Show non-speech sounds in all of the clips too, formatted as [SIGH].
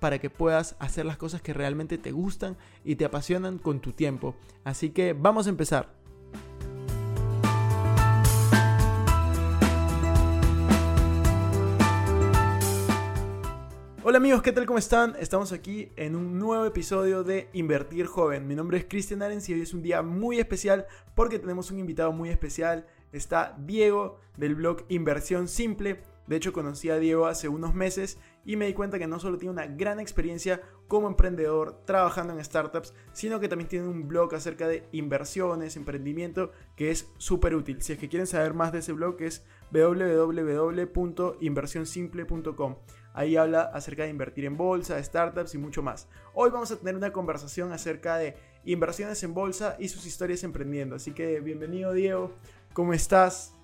para que puedas hacer las cosas que realmente te gustan y te apasionan con tu tiempo. Así que vamos a empezar. Hola amigos, ¿qué tal? ¿Cómo están? Estamos aquí en un nuevo episodio de Invertir Joven. Mi nombre es Cristian Arens y hoy es un día muy especial porque tenemos un invitado muy especial. Está Diego del blog Inversión Simple. De hecho, conocí a Diego hace unos meses y me di cuenta que no solo tiene una gran experiencia como emprendedor trabajando en startups, sino que también tiene un blog acerca de inversiones, emprendimiento, que es súper útil. Si es que quieren saber más de ese blog es www.inversionsimple.com. Ahí habla acerca de invertir en bolsa, startups y mucho más. Hoy vamos a tener una conversación acerca de inversiones en bolsa y sus historias emprendiendo. Así que bienvenido Diego, ¿cómo estás?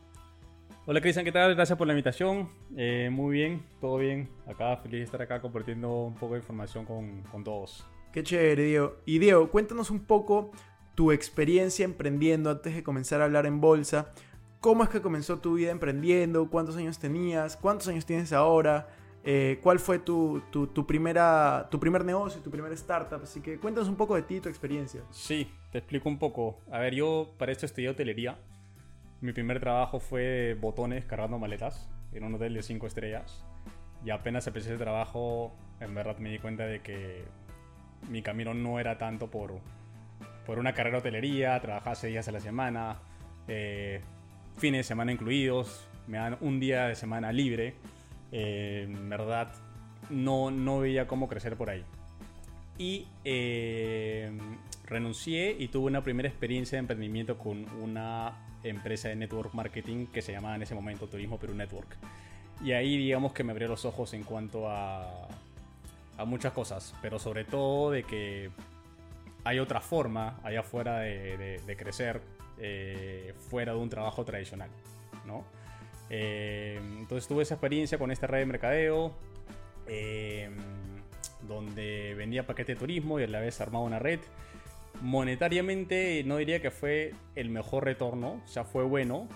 Hola Cristian, ¿qué tal? Gracias por la invitación. Eh, muy bien, todo bien. Acá, feliz de estar acá compartiendo un poco de información con, con todos. Qué chévere, Diego. Y Diego, cuéntanos un poco tu experiencia emprendiendo antes de comenzar a hablar en bolsa. ¿Cómo es que comenzó tu vida emprendiendo? ¿Cuántos años tenías? ¿Cuántos años tienes ahora? Eh, ¿Cuál fue tu, tu, tu, primera, tu primer negocio, tu primera startup? Así que cuéntanos un poco de ti, tu experiencia. Sí, te explico un poco. A ver, yo para esto estudié hotelería. Mi primer trabajo fue botones cargando maletas en un hotel de 5 estrellas. Y apenas empecé ese trabajo, en verdad me di cuenta de que mi camino no era tanto por, por una carrera de hotelería, trabajaba 6 días a la semana, eh, fines de semana incluidos, me dan un día de semana libre. Eh, en verdad, no, no veía cómo crecer por ahí. Y eh, renuncié y tuve una primera experiencia de emprendimiento con una empresa de network marketing que se llamaba en ese momento Turismo Perú Network. Y ahí digamos que me abrió los ojos en cuanto a, a muchas cosas, pero sobre todo de que hay otra forma allá afuera de, crecer eh, fuera de un trabajo tradicional, ¿no? Eh, entonces tuve esa experiencia con esta red de mercadeo, eh, donde vendía paquete de turismo y a la vez armaba una red monetariamente no diría que fue el mejor retorno, o sea, fue bueno,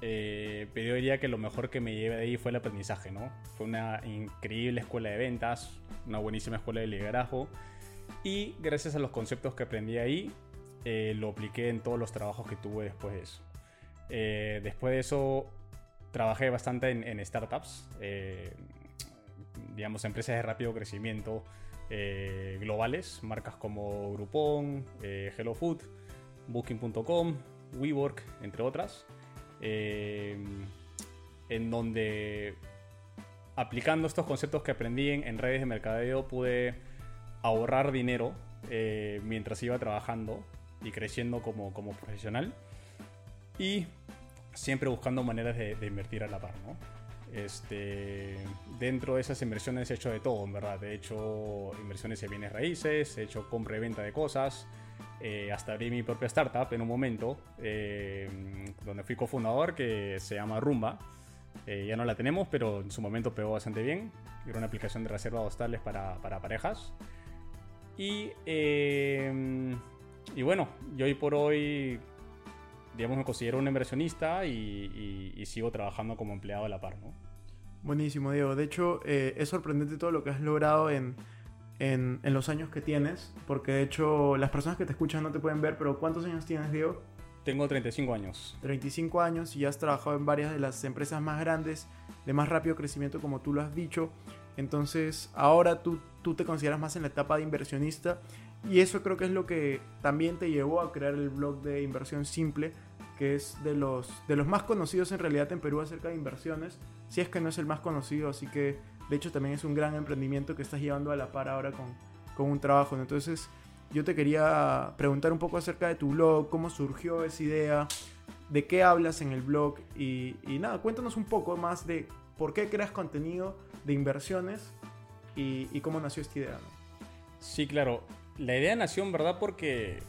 eh, pero yo diría que lo mejor que me llevé de ahí fue el aprendizaje, ¿no? Fue una increíble escuela de ventas, una buenísima escuela de liderazgo, y gracias a los conceptos que aprendí ahí, eh, lo apliqué en todos los trabajos que tuve después de eso. Eh, después de eso, trabajé bastante en, en startups, eh, digamos, empresas de rápido crecimiento, eh, globales, marcas como Groupon, eh, Hello Food, Booking.com, WeWork, entre otras, eh, en donde aplicando estos conceptos que aprendí en, en redes de mercadeo pude ahorrar dinero eh, mientras iba trabajando y creciendo como, como profesional y siempre buscando maneras de, de invertir a la par, ¿no? Este, dentro de esas inversiones he hecho de todo, en verdad. He hecho inversiones de bienes raíces, he hecho compra y venta de cosas. Eh, hasta abrí mi propia startup en un momento, eh, donde fui cofundador, que se llama Rumba. Eh, ya no la tenemos, pero en su momento pegó bastante bien. Era una aplicación de reserva de hostales para, para parejas. Y, eh, y bueno, yo hoy por hoy digamos, me considero un inversionista y, y, y, sigo trabajando como empleado a la par, ¿no? Buenísimo, Diego. De hecho, eh, es sorprendente todo lo que has logrado en, en, en, los años que tienes, porque de hecho las personas que te escuchan no te pueden ver, pero ¿cuántos años tienes, Diego? Tengo 35 años. 35 años y has trabajado en varias de las empresas más grandes, de más rápido crecimiento, como tú lo has dicho. Entonces, ahora tú, tú te consideras más en la etapa de inversionista y eso creo que es lo que también te llevó a crear el blog de inversión simple, que es de los, de los más conocidos en realidad en Perú acerca de inversiones, si es que no es el más conocido, así que de hecho también es un gran emprendimiento que estás llevando a la par ahora con, con un trabajo. Entonces, yo te quería preguntar un poco acerca de tu blog, cómo surgió esa idea, de qué hablas en el blog y, nada, cuéntanos un poco más de por qué creas contenido de inversiones y, cómo nació esta idea. Sí, claro. La idea nació en verdad porque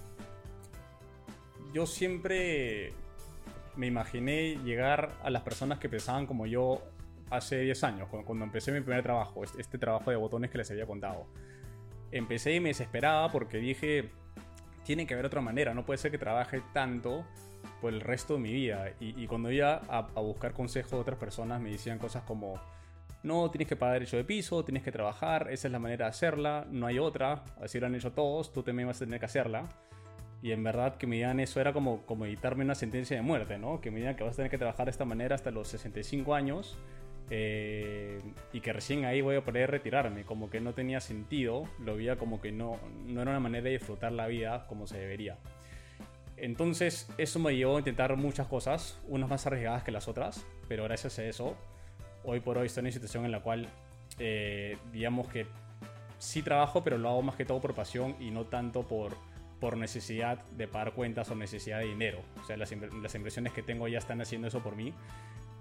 yo siempre me imaginé llegar a las personas que pensaban como yo hace 10 años, cuando, empecé mi primer trabajo, este, este trabajo de botones que les había contado empecé y me desesperaba porque dije, tiene que haber otra manera, no puede ser que trabaje tanto por el resto de mi vida. Y, cuando iba a, buscar consejos de otras personas me decían cosas como, no, tienes que pagar derecho de piso, tienes que trabajar, esa es la manera de hacerla, no hay otra, así lo han hecho todos, tú también vas a tener que hacerla. Y en verdad que me digan eso era como, como editarme una sentencia de muerte, ¿no? Que me digan que vas a tener que trabajar de esta manera hasta los 65 años eh, y que recién ahí voy a poder retirarme, como que no tenía sentido, lo veía como que no, no era una manera de disfrutar la vida como se debería. Entonces eso me llevó a intentar muchas cosas, unas más arriesgadas que las otras, pero gracias a eso, hoy por hoy estoy en una situación en la cual, eh, digamos que sí trabajo, pero lo hago más que todo por pasión y no tanto por, por necesidad de pagar cuentas o necesidad de dinero. O sea, las, las inversiones que tengo ya están haciendo eso por mí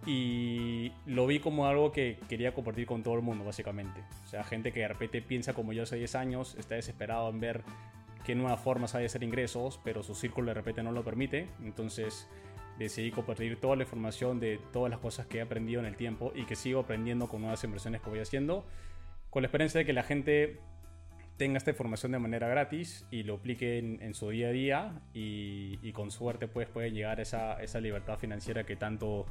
y lo vi como algo que quería compartir con todo el mundo, básicamente. O sea, gente que de repente piensa como yo hace 10 años, está desesperado en ver qué nuevas formas hay de hacer ingresos, pero su círculo de repente no lo permite. Entonces decidí compartir toda la información de todas las cosas que he aprendido en el tiempo y que sigo aprendiendo con nuevas inversiones que voy haciendo, con la esperanza de que la gente tenga esta información de manera gratis y lo aplique en, su día a día y, con suerte pues puede llegar a esa, esa libertad financiera que tanto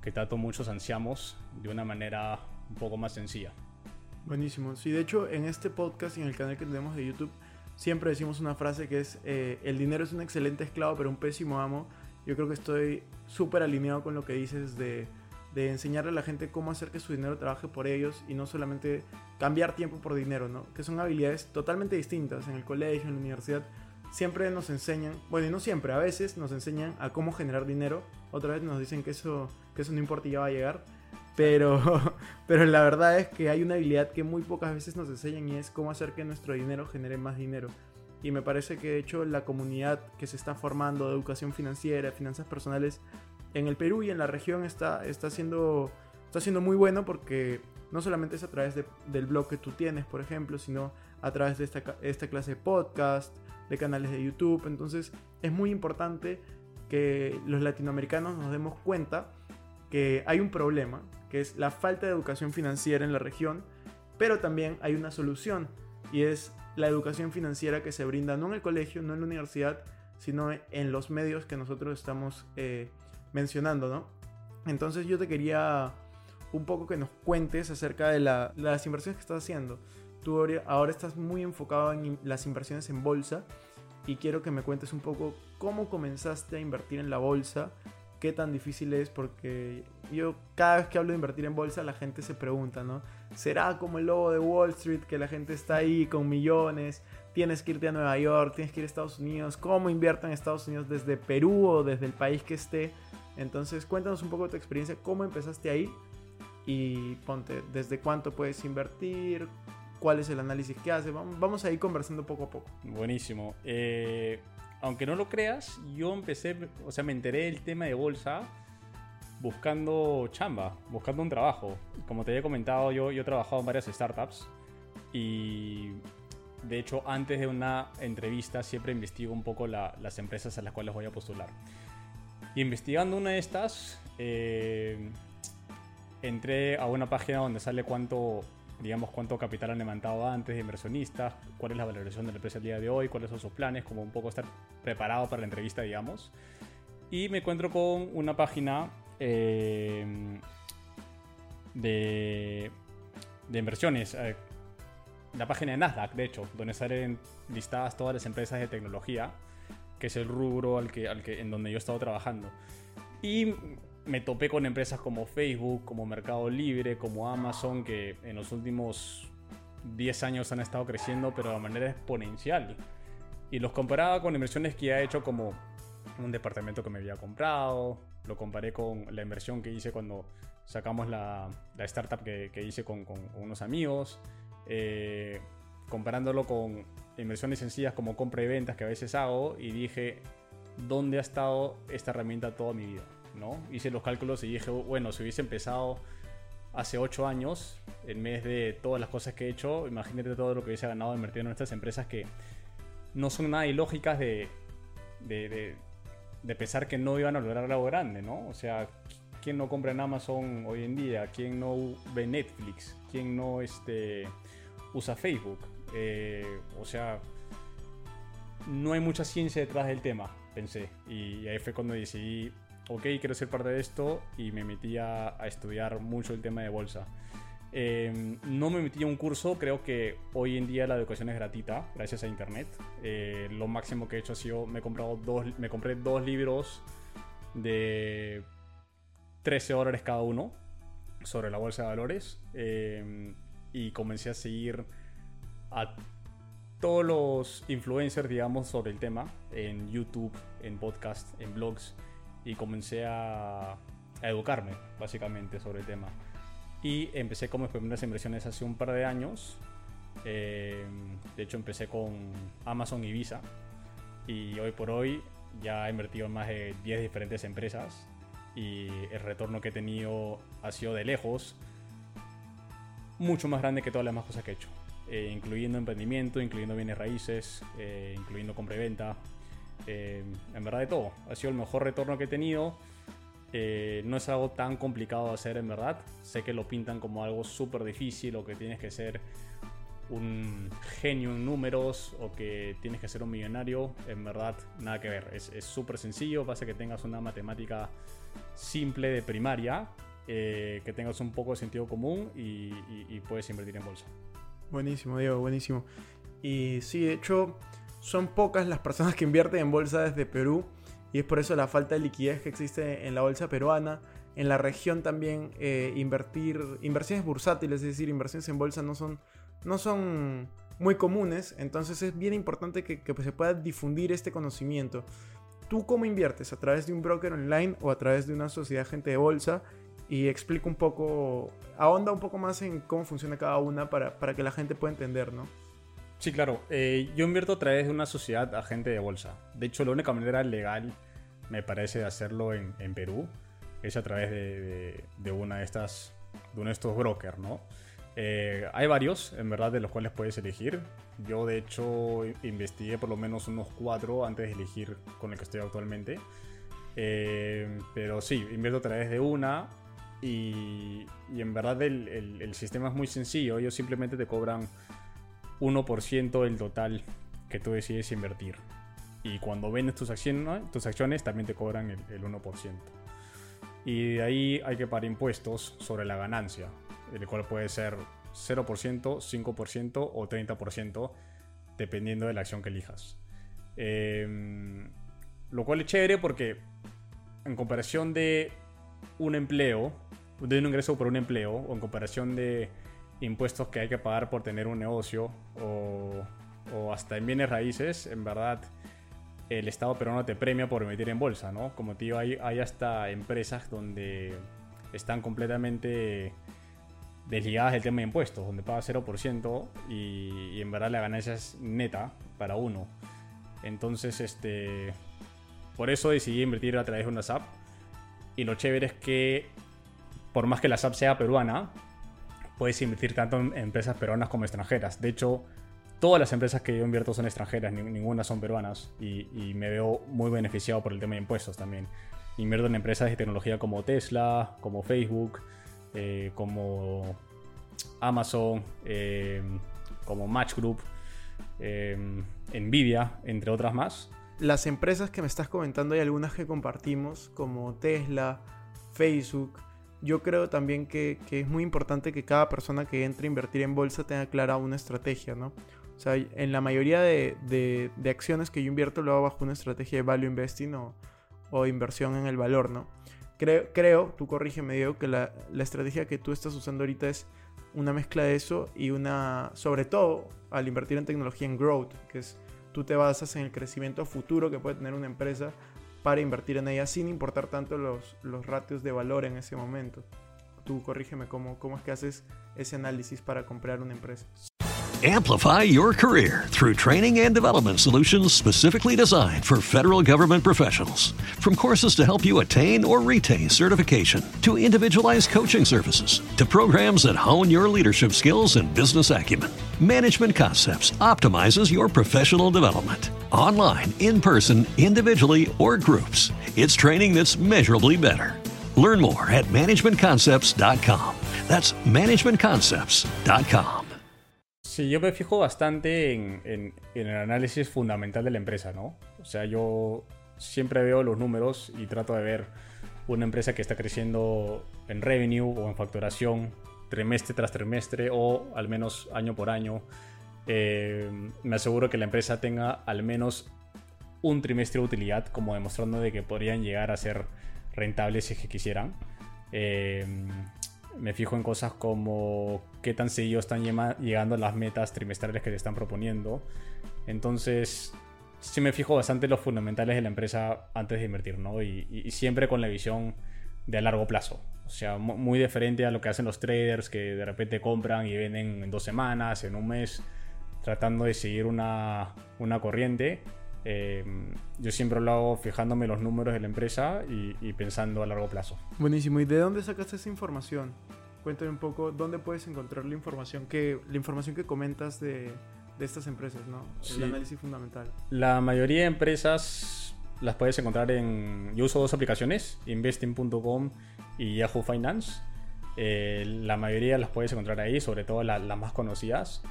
que tanto muchos ansiamos de una manera un poco más sencilla. Buenísimo. Sí, de hecho, en este podcast y en el canal que tenemos de YouTube, siempre decimos una frase que es, eh, el dinero es un excelente esclavo, pero un pésimo amo. Yo creo que estoy súper alineado con lo que dices de, de, enseñarle a la gente cómo hacer que su dinero trabaje por ellos y no solamente cambiar tiempo por dinero, ¿no? Que son habilidades totalmente distintas en el colegio, en la universidad siempre nos enseñan, bueno, y no siempre, a veces nos enseñan a cómo generar dinero, otra vez nos dicen que eso, que eso no importa y ya va a llegar, pero, [LAUGHS] pero la verdad es que hay una habilidad que muy pocas veces nos enseñan y es cómo hacer que nuestro dinero genere más dinero. Y me parece que de hecho la comunidad que se está formando de educación financiera, finanzas personales en el Perú y en la región está, está, siendo, está siendo muy bueno porque no solamente es a través del blog que tú tienes, por ejemplo, sino a través de esta, esta clase de podcast, de canales de YouTube. Entonces es muy importante que los latinoamericanos nos demos cuenta que hay un problema, que es la falta de educación financiera en la región, pero también hay una solución y es la educación financiera que se brinda no en el colegio, no en la universidad, sino en los medios que nosotros estamos eh, mencionando, ¿no? Entonces yo te quería un poco que nos cuentes acerca de las inversiones que estás haciendo. Tú ahora estás muy enfocado en las inversiones en bolsa y quiero que me cuentes un poco cómo comenzaste a invertir en la bolsa, qué tan difícil es, porque yo cada vez que hablo de invertir en bolsa la gente se pregunta, ¿no? ¿Será como el lobo de Wall Street que la gente está ahí con millones? Tienes que irte a Nueva York, tienes que ir a Estados Unidos. ¿Cómo invierto en Estados Unidos desde Perú o desde el país que esté? Entonces cuéntanos un poco de tu experiencia, cómo empezaste ahí y ponte, desde cuánto puedes invertir, cuál es el análisis que hace. Vamos a ir conversando poco a poco. Buenísimo. Eh, aunque no lo creas, yo empecé, o sea, me enteré del tema de bolsa buscando chamba, buscando un trabajo. Como te había comentado, yo, yo he trabajado en varias startups y de hecho antes de una entrevista siempre investigo un poco las empresas a las cuales voy a postular. Y investigando una de estas, eh, entré a una página donde sale cuánto digamos, cuánto capital han levantado antes de inversionistas, cuál es la valoración de la empresa el día de hoy, cuáles son sus planes, como un poco estar preparado para la entrevista, digamos. Y me encuentro con una página eh, de, de inversiones, eh, la página de Nasdaq, de hecho, donde salen listadas todas las empresas de tecnología. que es el rubro al que, al que, en donde yo he estado trabajando. Y me topé con empresas como Facebook, como Mercado Libre, como Amazon, que en los últimos 10 años han estado creciendo, pero de manera exponencial. Y los comparaba con inversiones que ya he hecho como un departamento que me había comprado, lo comparé con la inversión que hice cuando sacamos la, la startup que, que hice con, con, unos amigos, eh, comparándolo con inversiones sencillas como compra y ventas que a veces hago y dije, ¿dónde ha estado esta herramienta toda mi vida? ¿No? Hice los cálculos y dije, bueno, si hubiese empezado hace 8 años, en vez de todas las cosas que he hecho, imagínate todo lo que hubiese ganado invirtiendo en estas empresas que no son nada ilógicas de, de, pensar que no iban a lograr algo grande, ¿no? O sea, ¿quién no compra en Amazon hoy en día? ¿Quién no ve Netflix? ¿Quién no este, usa Facebook? Eh, o sea, no hay mucha ciencia detrás del tema, pensé. Y ahí fue cuando decidí ok, quiero ser parte de esto y me metí a, estudiar mucho el tema de bolsa. Em, no me metí a un curso, creo que hoy en día la educación es gratuita gracias a internet. Eh, lo máximo que he hecho ha sido, me, he comprado dos, me compré dos libros de 13 dólares cada uno sobre la bolsa de valores em, y comencé a seguir a todos los influencers, digamos, sobre el tema en YouTube, en podcast, en blogs y comencé a, educarme básicamente sobre el tema. Y empecé con mis primeras inversiones hace un par de años. Eh, de hecho empecé con Amazon y Visa. Y hoy por hoy ya he invertido en más de 10 diferentes empresas. Y el retorno que he tenido ha sido de lejos mucho más grande que todas las demás cosas que he hecho. Eh, incluyendo emprendimiento, incluyendo bienes raíces, eh, incluyendo compra y venta, eh, en verdad de todo. Ha sido el mejor retorno que he tenido. Eh, no es algo tan complicado de hacer en verdad. Sé que lo pintan como algo súper difícil o que tienes que ser un genio en números o que tienes que ser un millonario. En verdad, nada que ver. Es súper sencillo. Basta que tengas una matemática simple de primaria, eh, que tengas un poco de sentido común y, y puedes invertir en bolsa. Buenísimo, Diego, buenísimo. Y sí, de hecho son pocas las personas que invierten en bolsa desde Perú y es por eso la falta de liquidez que existe en la bolsa peruana. En la región también eh, invertir, inversiones bursátiles, es decir, inversiones en bolsa no son, no son muy comunes, entonces es bien importante que, se pueda difundir este conocimiento. ¿Tú cómo inviertes? ¿A través de un broker online o a través de una sociedad agente de bolsa? Y explico un poco, ahonda un poco más en cómo funciona cada una para, para que la gente pueda entender, ¿no? Sí, claro. Eh, yo invierto a través de una sociedad agente de bolsa. De hecho, la única manera legal, me parece, de hacerlo en, Perú es a través de, una de estas, de uno de estos brokers, ¿no? Eh, hay varios, en verdad, de los cuales puedes elegir. Yo, de hecho, investigué por lo menos unos cuatro antes de elegir con el que estoy actualmente. Eh, pero sí, invierto a través de una y, en verdad el, el, sistema es muy sencillo. Ellos simplemente te cobran 1% del total que tú decides invertir. Y cuando vendes tus acciones, tus acciones también te cobran el, 1%. Y de ahí hay que pagar impuestos sobre la ganancia, el cual puede ser 0%, 5% o 30%, dependiendo de la acción que elijas. Em, lo cual es chévere porque en comparación de un empleo, de un ingreso por un empleo, o en comparación de impuestos que hay que pagar por tener un negocio o, hasta en bienes raíces, en verdad el Estado peruano te premia por emitir en bolsa, ¿no? Como te digo, hay, hay hasta empresas donde están completamente desligadas del tema de impuestos, donde paga 0% y, y, en verdad la ganancia es neta para uno. Entonces, este, por eso decidí invertir a través de una SAP. Y lo chévere es que, por más que la SAP sea peruana, puedes invertir tanto en empresas peruanas como extranjeras. De hecho, todas las empresas que yo invierto son extranjeras, ninguna son peruanas y, me veo muy beneficiado por el tema de impuestos también. Invierto en empresas de tecnología como Tesla, como Facebook, eh, como Amazon, eh, como Match Group, eh, Nvidia, entre otras más. Las empresas que me estás comentando hay algunas que compartimos, como Tesla, Facebook, yo creo también que, es muy importante que cada persona que entre a invertir en bolsa tenga clara una estrategia, ¿no? O sea, en la mayoría de, de- de acciones que yo invierto lo hago bajo una estrategia de value investing o, o inversión en el valor, ¿no? Creo, creo tú corrígeme, Diego, que la, la estrategia que tú estás usando ahorita es una mezcla de eso y una, sobre todo, al invertir en tecnología en growth, que es tú te basas en el crecimiento futuro que puede tener una empresa para invertir en ella sin importar tanto los, los ratios de valor en ese momento. Tú corrígeme cómo, cómo es que haces ese análisis para comprar una empresa. Amplify your career through training and development solutions specifically designed for federal government professionals. From courses to help you attain or retain certification, to individualized coaching services, to programs that hone your leadership skills and business acumen, Management Concepts optimizes your professional development. Online, in person, individually, or groups, it's training that's measurably better. Learn more at managementconcepts.com. That's managementconcepts.com. Sí, yo me fijo bastante en, en- en el análisis fundamental de la empresa, ¿no? O sea, yo siempre veo los números y trato de ver una empresa que está creciendo en revenue o en facturación trimestre tras trimestre o al menos año por año. Eh, me aseguro que la empresa tenga al menos un trimestre de utilidad, como demostrando de que podrían llegar a ser rentables si es que quisieran. Eh, me fijo en cosas como qué tan seguido están llegando a las metas trimestrales que se están proponiendo. Entonces, sí me fijo bastante en los fundamentales de la empresa antes de invertir, ¿no? Y, y- siempre con la visión de a largo plazo. O sea, mu- muy diferente a lo que hacen los traders que de repente compran y venden en dos semanas, en un mes, tratando de seguir una, una corriente. Eh, yo siempre lo hago fijándome los números de la empresa y, y pensando a largo plazo. Buenísimo. ¿Y de dónde sacaste esa información? Cuéntame un poco dónde puedes encontrar la información que, la información que comentas de, de estas empresas, ¿no? Sí. El análisis fundamental. La mayoría de empresas las puedes encontrar en... Yo uso dos aplicaciones, investing.com y Yahoo Finance. Eh, la mayoría las puedes encontrar ahí, sobre todo la- las más conocidas.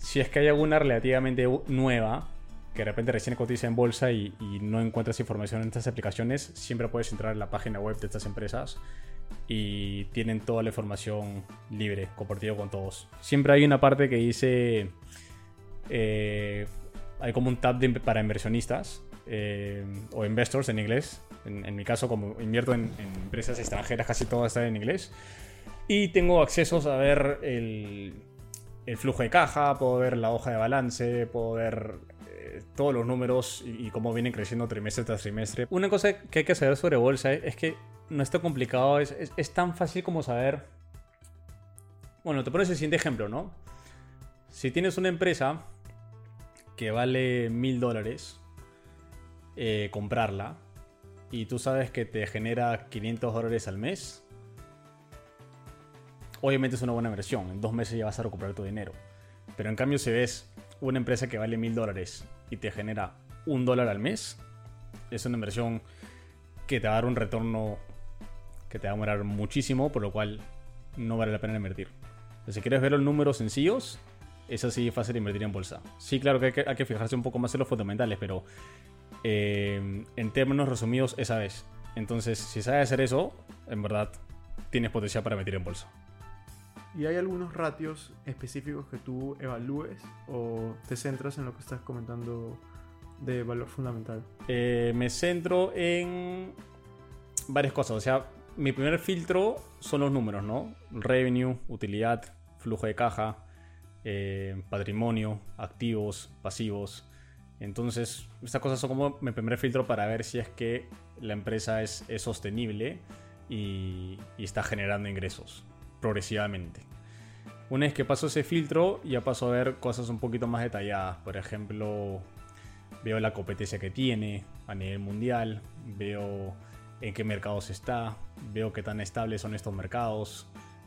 Si es que hay alguna relativamente nueva, que de repente recién cotiza en bolsa y, no encuentras información en estas aplicaciones, siempre puedes entrar en la página web de estas empresas y tienen toda la información libre, compartido con todos. Siempre hay una parte que dice... eh, hay como un tab para inversionistas eh, o investors en inglés. En, en mi caso, como invierto en, en empresas extranjeras, casi todas están en inglés. Y tengo accesos a ver el, el flujo de caja, puedo ver la hoja de balance, puedo ver eh, todos los números y, cómo vienen creciendo trimestre tras trimestre. Una cosa que hay que saber sobre bolsa es, que no es tan complicado, es, es- es tan fácil como saber... Bueno, te pones el siguiente ejemplo, ¿no? Si tienes una empresa que vale mil dólares eh, comprarla y tú sabes que te genera 500 dólares al mes, obviamente es una buena inversión. En dos meses ya vas a recuperar tu dinero. Pero en cambio, si ves una empresa que vale mil dólares y te genera un dólar al mes, es una inversión que te va a dar un retorno que te va a demorar muchísimo, por lo cual no vale la pena invertir. Entonces, si quieres ver los números sencillos, es así fácil invertir en bolsa. Sí, claro que hay que, hay que fijarse un poco más en los fundamentales, pero eh, en términos resumidos, esa vez. Entonces, si sabes hacer eso, en verdad tienes potencial para invertir en bolsa. ¿Y hay algunos ratios específicos que tú evalúes o te centras en lo que estás comentando de valor fundamental? Eh, me centro en varias cosas. O sea, mi primer filtro son los números, ¿no? Revenue, utilidad, flujo de caja, eh, patrimonio, activos, pasivos. Entonces, estas cosas son como mi primer filtro para ver si es que la empresa es, es sostenible y, y está generando ingresos progresivamente. Una vez que paso ese filtro, ya paso a ver cosas un poquito más detalladas. Por ejemplo, veo la competencia que tiene a nivel mundial, veo en qué mercados está, veo qué tan estables son estos mercados.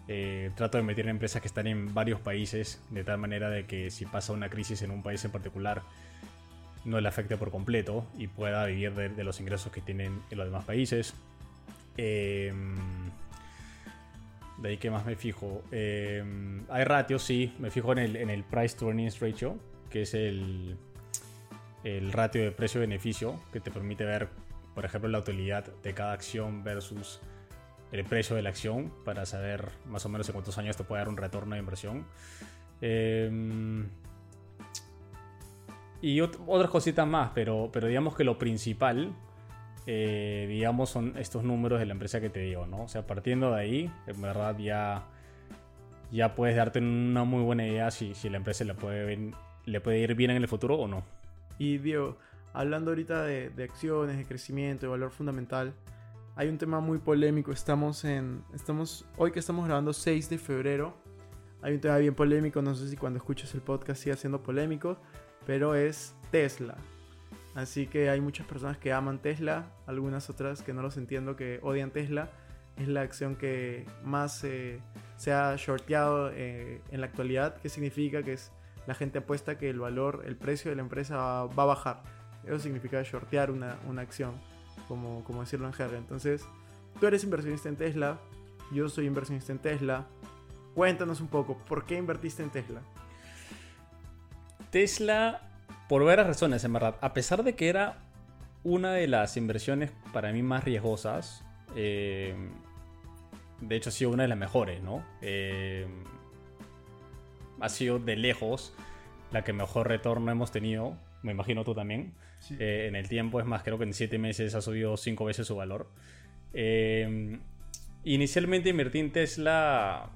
eh, trato de meter empresas que están en varios países, de tal manera de que si pasa una crisis en un país en particular, no le afecte por completo y pueda vivir de, de los ingresos que tienen en los demás países. Em, de ahí que más me fijo. Eh, hay ratios, sí. Me fijo en el, en el price to earnings ratio, que es el, el ratio de precio-beneficio, que te permite ver, por ejemplo, la utilidad de cada acción versus el precio de la acción, para saber más o menos en cuántos años te puede dar un retorno de inversión. Eh, y otras cositas más, pero, pero digamos que lo principal, eh, digamos, son estos números de la empresa que te digo, ¿no? O sea, partiendo de ahí, en verdad ya, ya puedes darte una muy buena idea si, si la empresa le puede, le puede ir bien en el futuro o no. Y Diego, hablando ahorita de, acciones, de crecimiento, de valor fundamental, hay un tema muy polémico. Estamos en. Estamos. Hoy que estamos grabando 6 de febrero. Hay un tema bien polémico. No sé si cuando escuches el podcast siga siendo polémico. Pero es Tesla. Así que hay muchas personas que aman Tesla. Algunas otras que no los entiendo que odian Tesla. Es la acción que más eh, se ha shorteado eh, en la actualidad. ¿Qué significa? Que es la gente apuesta que el valor, el precio de la empresa va, va a bajar. Eso significa shortear una, una acción como, como decirlo en jerga. Entonces, tú eres inversionista en Tesla, yo soy inversionista en Tesla. Cuéntanos un poco, ¿por qué invertiste en Tesla? Tesla, por varias razones, en verdad. A pesar de que era una de las inversiones para mí más riesgosas, eh, de hecho ha sido una de las mejores, ¿no? Eh, ha sido de lejos la que mejor retorno hemos tenido, me imagino tú también. Eh, en el tiempo. Es más, creo que en 7 meses ha subido 5 veces su valor. Inicialmente invertí en Tesla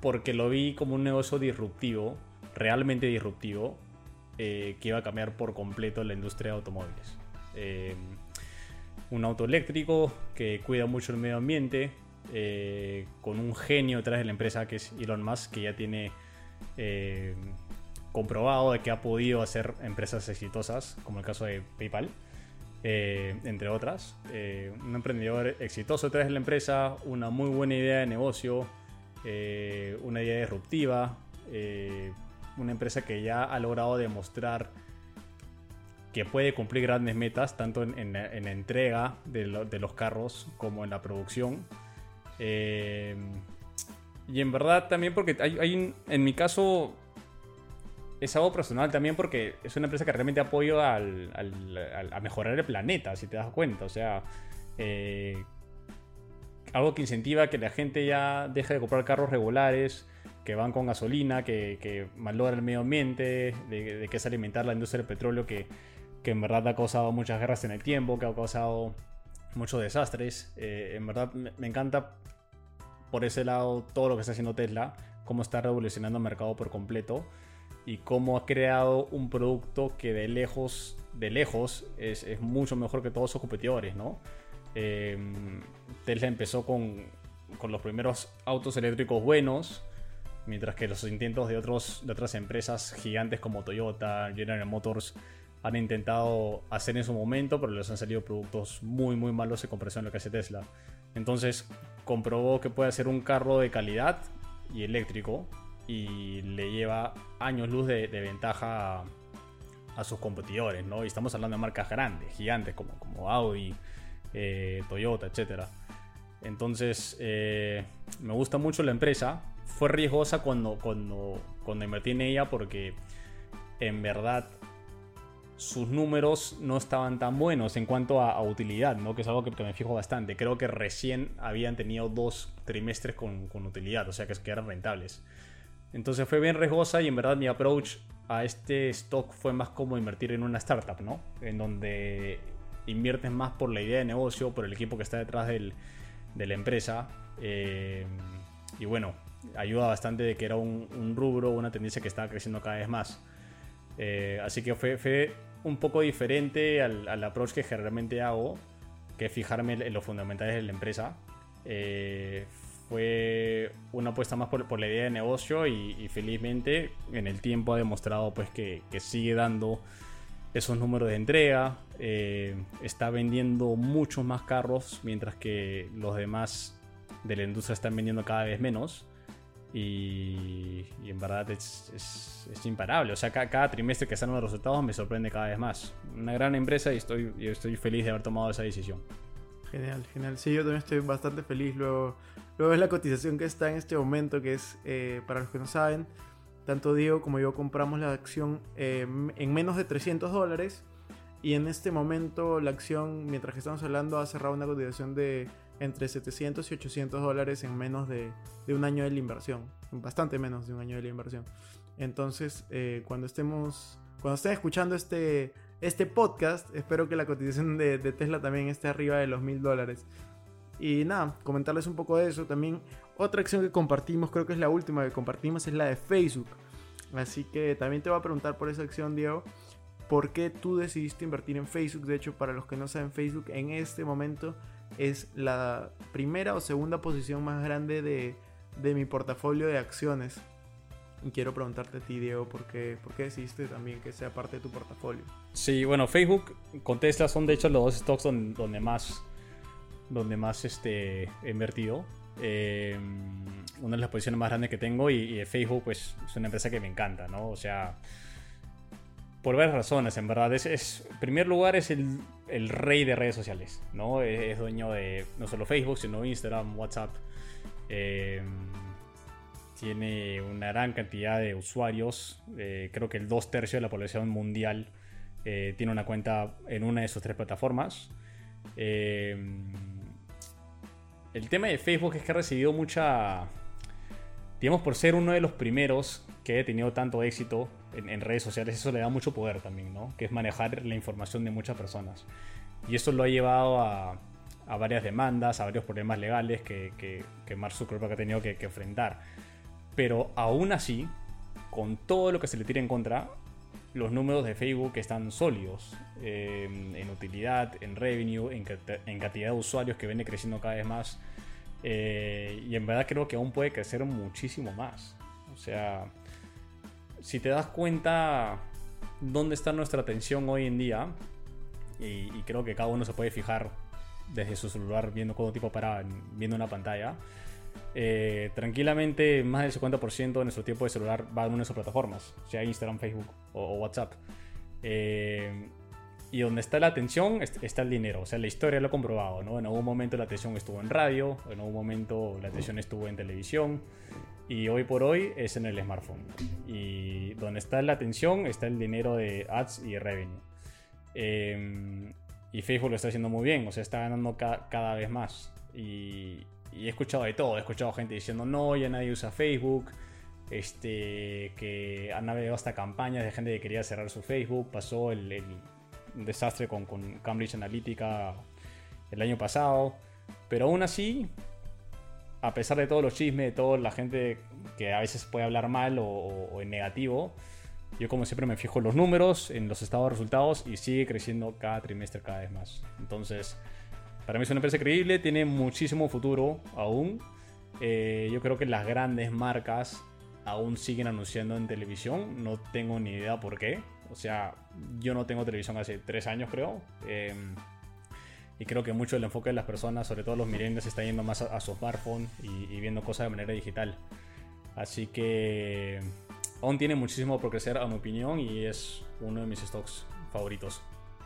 porque lo vi como un negocio disruptivo, realmente disruptivo, eh, que iba a cambiar por completo la industria de automóviles. un auto eléctrico que cuida mucho el medio ambiente, con un genio detrás de la empresa que es Elon Musk, que ya tiene comprobado de que ha podido hacer empresas exitosas, como el caso de PayPal, eh, entre otras. Eh, un emprendedor exitoso detrás de la empresa, una muy buena idea de negocio, eh, una idea disruptiva, una empresa que ya ha logrado demostrar que puede cumplir grandes metas, tanto en, la entrega de, los carros como en la producción. y en verdad también porque hay en mi caso es algo personal también porque es una empresa que realmente apoya a mejorar el planeta, si te das cuenta. O sea, eh, algo que incentiva que la gente ya deje de comprar carros regulares, que van con gasolina, que, que malogra el medio ambiente, de, que es alimentar la industria del petróleo, que, en verdad ha causado muchas guerras en el tiempo, que ha causado muchos desastres. Eh, en verdad me encanta por ese lado todo lo que está haciendo Tesla, cómo está revolucionando el mercado por completo y cómo ha creado un producto que de lejos, de lejos es, es mucho mejor que todos sus competidores, ¿no? Eh, Tesla empezó con, con, los primeros autos eléctricos buenos, mientras que los intentos de, otros, de otras empresas gigantes como Toyota, General Motors han intentado hacer en su momento, pero les han salido productos muy muy malos en comparación a lo que hace Tesla. Entonces comprobó que puede hacer un carro de calidad y eléctrico y le lleva años luz de, ventaja a, sus competidores, ¿no? Y estamos hablando de marcas grandes, gigantes, como, como Audi, eh, Toyota, etc. Entonces, eh, me gusta mucho la empresa. Fue riesgosa cuando, cuando, cuando invertí en ella porque en verdad sus números no estaban tan buenos en cuanto a, utilidad, ¿no? que es algo que, me fijo bastante. Creo que recién habían tenido dos trimestres con, con utilidad, o sea que, que eran rentables. Entonces fue bien riesgosa y en verdad mi approach a este stock fue más como invertir en una startup, ¿no? En donde inviertes más por la idea de negocio, por el equipo que está detrás de la empresa. Eh, y bueno, ayuda bastante de que era un, rubro, una tendencia que estaba creciendo cada vez más. Eh, así que fue, un poco diferente al, approach que generalmente hago, que es fijarme en los fundamentales de la empresa. Eh, fue una apuesta más por, la idea de negocio y, felizmente en el tiempo ha demostrado pues que, sigue dando esos números de entrega, eh, está vendiendo muchos más carros mientras que los demás de la industria están vendiendo cada vez menos y, en verdad es, imparable, o sea, cada, trimestre que salen los resultados me sorprende cada vez más. Una gran empresa y estoy, y estoy feliz de haber tomado esa decisión. Genial, genial. Sí, yo también estoy bastante feliz. Luego, luego es la cotización que está en este momento, que es, eh, para los que no saben, tanto Diego como yo compramos la acción eh, en menos de 300 dólares. Y en este momento la acción, mientras que estamos hablando, ha cerrado una cotización de entre 700 y 800 dólares en menos de, de un año de la inversión. Bastante menos de un año de la inversión. Entonces, eh, cuando estemos cuando estén escuchando este, este podcast, espero que la cotización de, de Tesla también esté arriba de los mil dólares. Y nada, comentarles un poco de eso. También otra acción que compartimos, creo que es la última que compartimos, es la de Facebook. Así que también te voy a preguntar por esa acción, Diego. ¿Por qué tú decidiste invertir en Facebook? De hecho, para los que no saben, Facebook en este momento es la primera o segunda posición más grande de, de mi portafolio de acciones. Y quiero preguntarte a ti, Diego, ¿por qué, ¿por qué decidiste también que sea parte de tu portafolio? Sí, bueno, Facebook con Tesla son de hecho los dos stocks donde, donde más, donde más este, he invertido. Eh, una de las posiciones más grandes que tengo y, y, Facebook pues es una empresa que me encanta, ¿no? O sea, por varias razones, en verdad. Es, en primer lugar es el, el, rey de redes sociales, ¿no? Es, dueño de no solo Facebook, sino Instagram, WhatsApp. Eh, tiene una gran cantidad de usuarios. Eh, creo que el dos tercios de la población mundial eh, tiene una cuenta en una de sus tres plataformas. Eh, el tema de Facebook es que ha recibido mucha. Digamos, por ser uno de los primeros que ha tenido tanto éxito en, en, redes sociales, eso le da mucho poder también, ¿no? Que es manejar la información de muchas personas. Y eso lo ha llevado a, a varias demandas, a varios problemas legales que, que, que Mark Zuckerberg ha tenido que, que enfrentar. Pero aún así, con todo lo que se le tira en contra, los números de Facebook están sólidos eh, en utilidad, en revenue, en, en, cantidad de usuarios que viene creciendo cada vez más. Eh, y en verdad creo que aún puede crecer muchísimo más. O sea, si te das cuenta dónde está nuestra atención hoy en día, y, creo que cada uno se puede fijar desde su celular viendo cómo tipo para viendo una pantalla. Eh, tranquilamente más del 50% de nuestro tiempo de celular va en una de esas plataformas, sea Instagram, Facebook o, o WhatsApp. Eh, y donde está la atención está el dinero, o sea, la historia lo ha comprobado, ¿no? En algún momento la atención estuvo en radio, en algún momento la atención estuvo en televisión y hoy por hoy es en el smartphone. Y donde está la atención está el dinero de ads y revenue. Eh, y Facebook lo está haciendo muy bien, o sea, está ganando ca cada vez más. Y, y he escuchado de todo, he escuchado gente diciendo no, ya nadie usa Facebook, este, que han habido hasta campañas de gente que quería cerrar su Facebook, pasó el, el desastre con, con, Cambridge Analytica el año pasado, pero aún así, a pesar de todos los chismes, de toda la gente que a veces puede hablar mal o, en negativo, yo como siempre me fijo en los números, en los estados de resultados y sigue creciendo cada trimestre cada vez más. Entonces, para mí es una empresa creíble, tiene muchísimo futuro aún. Eh, yo creo que las grandes marcas aún siguen anunciando en televisión. No tengo ni idea por qué. O sea, yo no tengo televisión hace tres años, creo. Eh, y creo que mucho del enfoque de las personas, sobre todo los millennials, está yendo más a, a su smartphone y, y, viendo cosas de manera digital. Así que aún tiene muchísimo por crecer, a mi opinión, y es uno de mis stocks favoritos.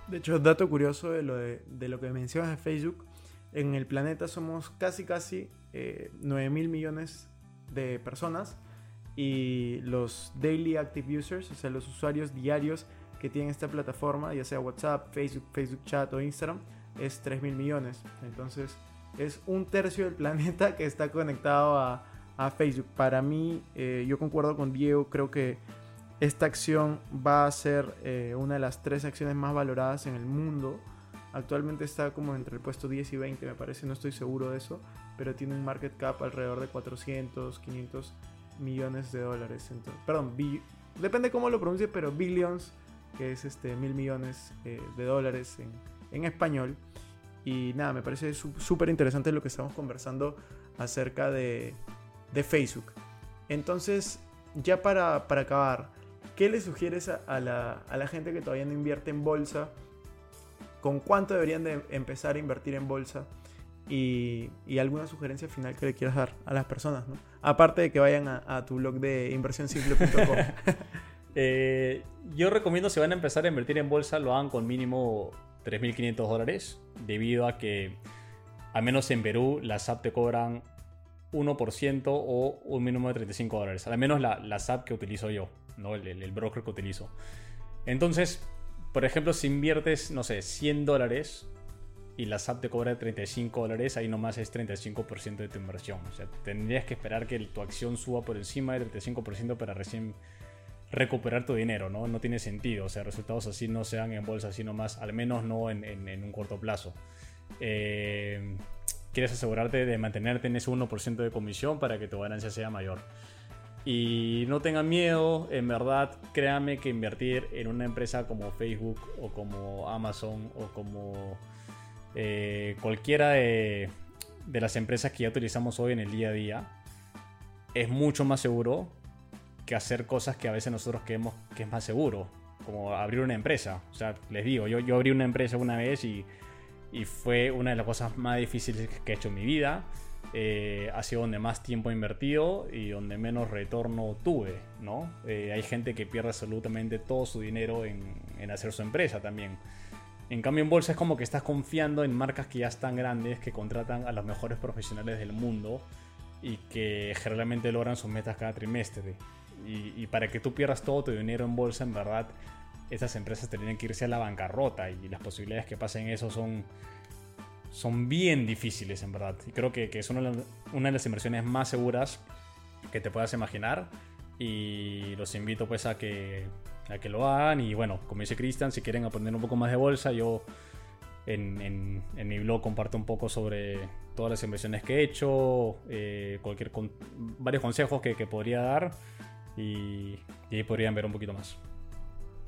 De hecho, dato curioso de lo, de, de lo que mencionas de Facebook, en el planeta somos casi casi eh, 9 mil millones de personas y los daily active users, o sea, los usuarios diarios que tienen esta plataforma, ya sea WhatsApp, Facebook, Facebook Chat o Instagram, es 3 mil millones. Entonces, es un tercio del [LAUGHS] planeta que está conectado a, a Facebook. Para mí, eh, yo concuerdo con Diego, creo que esta acción va a ser eh, una de las tres acciones más valoradas en el mundo. Actualmente está como entre el puesto 10 y 20, me parece, no estoy seguro de eso, pero tiene un market cap alrededor de 400, 500 millones de dólares. Entonces, perdón, depende cómo lo pronuncie, pero billions, que es este mil millones eh, de dólares en, en español. Y nada, me parece súper interesante lo que estamos conversando acerca de, Facebook. Entonces, ya para, para acabar, ¿qué le sugieres a, la, a, la, gente que todavía no invierte en bolsa? ¿Con cuánto deberían de empezar a invertir en bolsa? Y, y alguna sugerencia final que le quieras dar a las personas. Aparte de que vayan a, a tu blog de inversionsimple.com. [LAUGHS] eh, yo recomiendo si van a empezar a invertir en bolsa, lo hagan con mínimo 3.500 dólares, debido a que, al menos en Perú, las apps te cobran 1% o un mínimo de 35 dólares. Al menos la, la SAP que utilizo yo, ¿no? El, el, broker que utilizo. Entonces, por ejemplo, si inviertes, no sé, 100 dólares y la SAP te cobra 35 dólares, ahí nomás es 35% de tu inversión. O sea, tendrías que esperar que tu acción suba por encima del 35% para recién recuperar tu dinero, ¿no? No tiene sentido, o sea, resultados así no se dan en bolsa, sino más, al menos no en, un corto plazo. Eh, quieres asegurarte de mantenerte en ese 1% de comisión para que tu ganancia sea mayor. Y no tengan miedo, en verdad, créanme que invertir en una empresa como Facebook o como Amazon o como eh, cualquiera de, de las empresas que ya utilizamos hoy en el día a día es mucho más seguro que hacer cosas que a veces nosotros creemos que es más seguro, como abrir una empresa. O sea, les digo, yo, yo abrí una empresa una vez y, y fue una de las cosas más difíciles que he hecho en mi vida. Eh, ha sido donde más tiempo he invertido y donde menos retorno tuve, ¿no? Eh, hay gente que pierde absolutamente todo su dinero en, en, hacer su empresa también. En cambio en bolsa es como que estás confiando en marcas que ya están grandes, que contratan a los mejores profesionales del mundo y que generalmente logran sus metas cada trimestre. Y, para que tú pierdas todo tu dinero en bolsa, en verdad, esas empresas tendrían que irse a la bancarrota y las posibilidades que pasen eso son, son bien difíciles, en verdad. Y creo que, que es una, una de las inversiones más seguras que te puedas imaginar. Y los invito pues a que, a que lo hagan. Y bueno, como dice Cristian, si quieren aprender un poco más de bolsa, yo en, en, mi blog comparto un poco sobre todas las inversiones que he hecho, eh, cualquier varios consejos que, que podría dar y, ahí podrían ver un poquito más.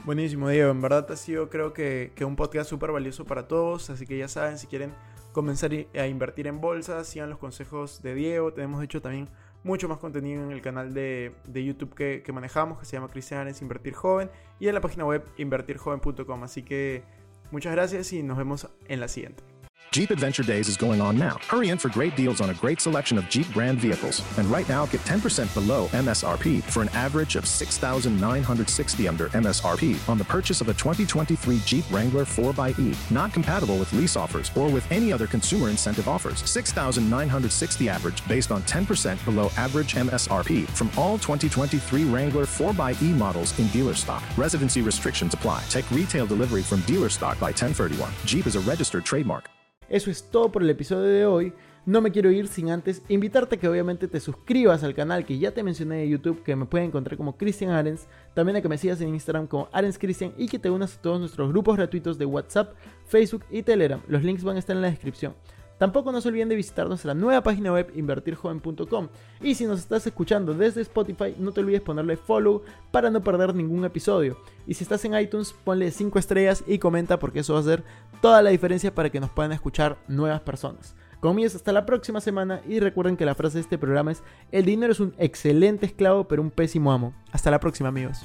Buenísimo, Diego. En verdad ha sido creo que, un podcast súper valioso para todos. Así que ya saben, si quieren comenzar a invertir en bolsa, sigan los consejos de Diego. Tenemos hecho también mucho más contenido en el canal de, de YouTube que, manejamos, que se llama Cristian Invertir Joven, y en la página web invertirjoven.com. Así que muchas gracias y nos vemos en la siguiente. Jeep Adventure Days is going on now. Hurry in for great deals on a great selection of Jeep brand vehicles. And right now, get 10% below MSRP for an average of 6960 under MSRP on the purchase of a 2023 Jeep Wrangler 4xE. Not compatible with lease offers or with any other consumer incentive offers. 6960 average based on 10% below average MSRP from all 2023 Wrangler 4xE models in dealer stock. Residency restrictions apply. Take retail delivery from dealer stock by 1031. Jeep is a registered trademark. Eso es todo por el episodio de hoy. No me quiero ir sin antes invitarte a que obviamente te suscribas al canal que ya te mencioné de YouTube, que me pueden encontrar como Christian Arens, también a que me sigas en Instagram como Arens Christian y que te unas a todos nuestros grupos gratuitos de WhatsApp, Facebook y Telegram. Los links van a estar en la descripción. Tampoco no se olviden de visitar nuestra nueva página web invertirjoven.com. Y si nos estás escuchando desde Spotify, no te olvides ponerle follow para no perder ningún episodio. Y si estás en iTunes, ponle 5 estrellas y comenta porque eso va a hacer toda la diferencia para que nos puedan escuchar nuevas personas. Conmigo hasta la próxima semana y recuerden que la frase de este programa es, el dinero es un excelente esclavo pero un pésimo amo. Hasta la próxima amigos.